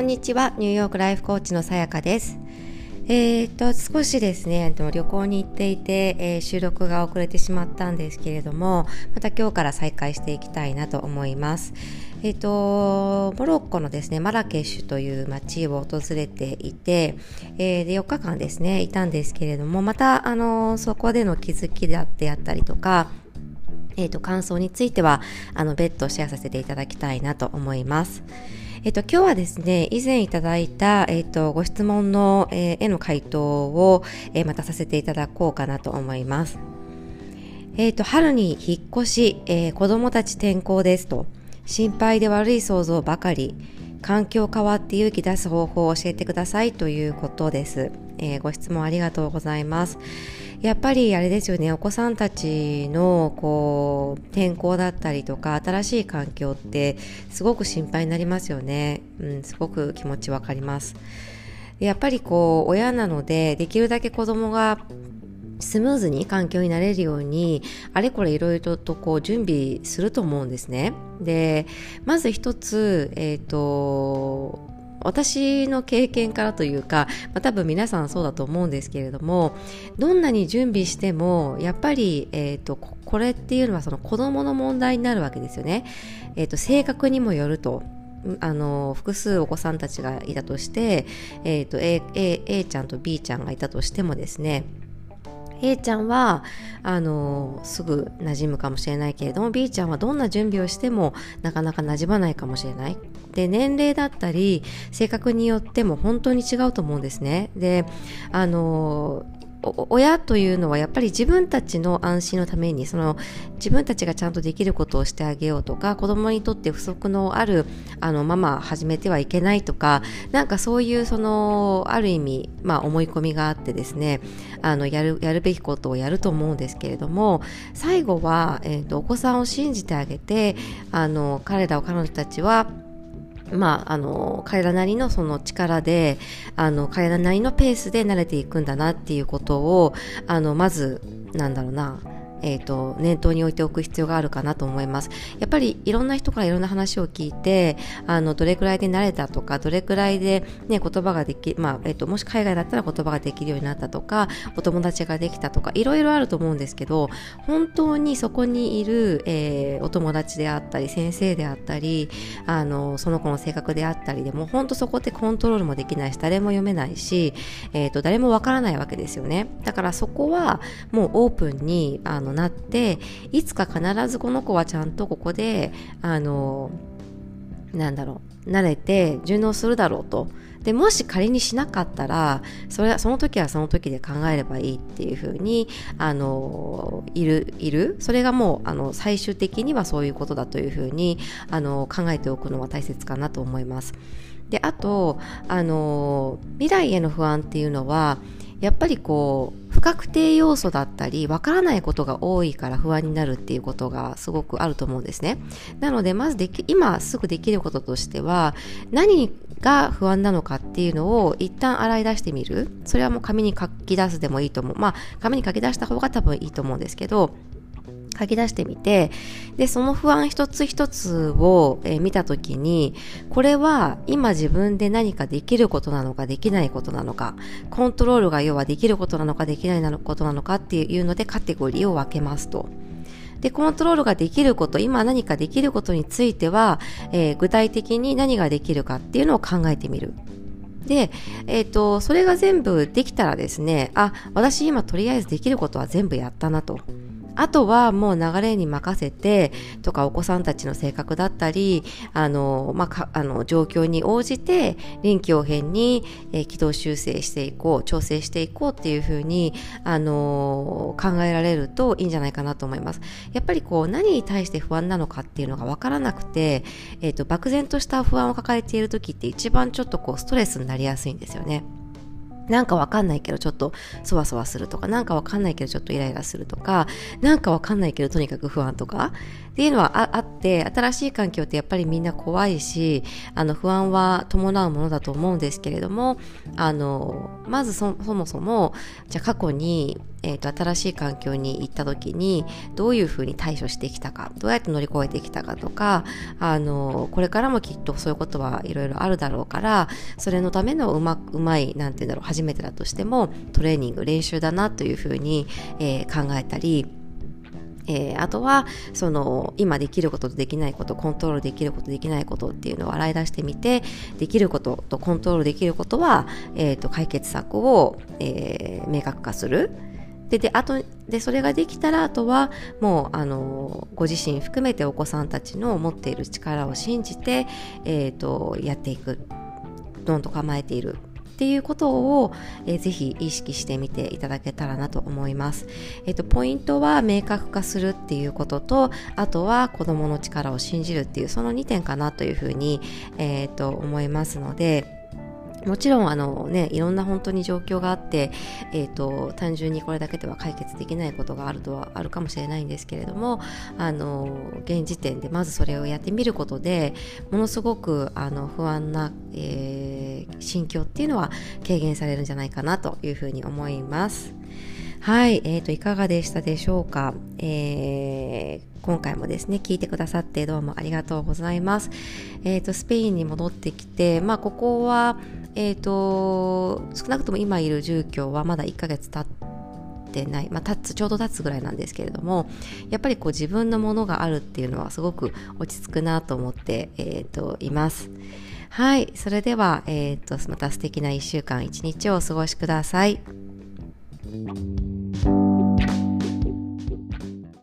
こんにちは。ニューヨークライフコーチのさやかです。えー、と少しですね旅行に行っていて、えー、収録が遅れてしまったんですけれどもまた今日から再開していきたいなと思います。えーと、モロッコのですねマラケシュという街を訪れていて、えー、で4日間ですねいたんですけれどもまたあのそこでの気づきであったりとかえーと、感想についてはあの別途シェアさせていただきたいなと思います。えっと、今日はですね、以前いただいた、えっと、ご質問の、えー、への回答を、えー、またさせていただこうかなと思います。えっと、春に引っ越し、えー、子供たち転校ですと、心配で悪い想像ばかり、環境変わって勇気出す方法を教えてくださいということです。え、ご質問ありがとうございます。やっぱりあれですよねお子さんたちのこう転校だったりとか新しい環境ってすごく心配になりますよね、うん、すごく気持ちわかりますやっぱりこう親なのでできるだけ子供がスムーズに環境になれるようにあれこれいろいろとこう準備すると思うんですね。でまず一つ、えーと私の経験からというか、まあ、多分皆さんそうだと思うんですけれどもどんなに準備してもやっぱり、えーと、これっていうのはその子どもの問題になるわけですよね。えーと、性格にもよるとあの複数お子さんたちがいたとして、えーと A, A, A ちゃんと B ちゃんがいたとしてもですね A ちゃんはあのすぐ馴染むかもしれないけれども B ちゃんはどんな準備をしてもなかなか馴染まないかもしれないで年齢だったり性格によっても本当に違うと思うんですね。であの親というのはやっぱり自分たちの安心のためにその自分たちがちゃんとできることをしてあげようとか子供にとって不足のあるあのママ始めてはいけないとかなんかそういうそのある意味、まあ、思い込みがあってですねあのやるやるべきことをやると思うんですけれども最後は、えーと、お子さんを信じてあげてあの彼らを彼女たちはまあ、あの彼らなりのその力であの彼らなりのペースで慣れていくんだなっていうことをあのまずなんだろうなえーと、念頭に置いておく必要があるかなと思います。やっぱりいろんな人からいろんな話を聞いてあのどれくらいで慣れたとかどれくらいで、ね、言葉ができ、まあえーと、もし海外だったら言葉ができるようになったとかお友達ができたとかいろいろあると思うんですけど本当にそこにいる、えー、お友達であったり先生であったりあのその子の性格であったりでも本当そこってコントロールもできないし誰も読めないし、えーと誰もわからないわけですよね。だからそこはもうオープンにあののなっていつか必ずこの子はちゃんとここであのなんだろう慣れて順応するだろうとでもし仮にしなかったらそれその時はその時で考えればいいっていうふうにあのいるいるそれがもうあの最終的にはそういうことだというふうにあの考えておくのは大切かなと思います。であとあの未来への不安っていうのはやっぱりこう不確定要素だったりわからないことが多いから不安になるっていうことがすごくあると思うんですね。なのでまずでき今すぐできることとしては何が不安なのかっていうのを一旦洗い出してみる。それはもう紙に書き出すでもいいと思う。まあ紙に書き出した方が多分いいと思うんですけど書き出してみてでその不安一つ一つを、えー、見た時にこれは今自分で何かできることなのかできないことなのかコントロールが要はできることなのかできないことなのかっていうのでカテゴリーを分けますと。で、コントロールができること、今何かできることについては、えー、具体的に何ができるかっていうのを考えてみる。で、えっ、ー、と、それが全部できたらですね、あ、私今とりあえずできることは全部やったなと。あとはもう流れに任せてとかお子さんたちの性格だったりあの、まあ、あの状況に応じて臨機応変に、えー、軌道修正していこう調整していこうっていうふうにあの考えられるといいんじゃないかなと思いますやっぱりこう何に対して不安なのかっていうのが分からなくて、えーと漠然とした不安を抱えている時って一番ちょっとこうストレスになりやすいんですよね。なんかわかんないけどちょっとそわそわするとか、なんかわかんないけどちょっとイライラするとか、なんかわかんないけどとにかく不安とかっていうのはあって、新しい環境ってやっぱりみんな怖いし、あの不安は伴うものだと思うんですけれども、あの、まずそもそも、じゃあ過去に、えーと、新しい環境に行った時にどういうふうに対処してきたかどうやって乗り越えてきたかとかあのこれからもきっとそういうことはいろいろあるだろうからそれのためのうまうまいなんて言うんだろう初めてだとしてもトレーニング練習だなというふうに、えー、考えたりえー、あとはその今できることとできないことコントロールできることできないことっていうのを洗い出してみてできることとコントロールできることは、えーと、解決策を、えー、明確化する。でであとでそれができたらあとはもうあのご自身含めてお子さんたちの持っている力を信じて、えーと、やっていくどんと構えているっていうことを、えー、ぜひ意識してみていただけたらなと思います。えっ、ー、と、ポイントは明確化するっていうことと、あとは子供の力を信じるっていう、その2点かなというふうに、えっ、ー、と、思いますので、もちろんあの、ね、いろんな本当に状況があって、えーと、単純にこれだけでは解決できないことがあるとはあるかもしれないんですけれどもあの現時点でまずそれをやってみることでものすごくあの不安な、えー、心境っていうのは軽減されるんじゃないかなというふうに思います。はい、えーと、いかがでしたでしょうか、えー、今回もですね、聞いてくださってどうもありがとうございます。えーと、スペインに戻ってきて、まあ、ここは、えーと、少なくとも今いる住居はまだ1ヶ月経ってない、まあ、経つちょうど経つぐらいなんですけれどもやっぱりこう自分のものがあるっていうのはすごく落ち着くなと思って、えーと、います。はい。それでは、えっ、と、また素敵な1週間、1日をお過ごしください。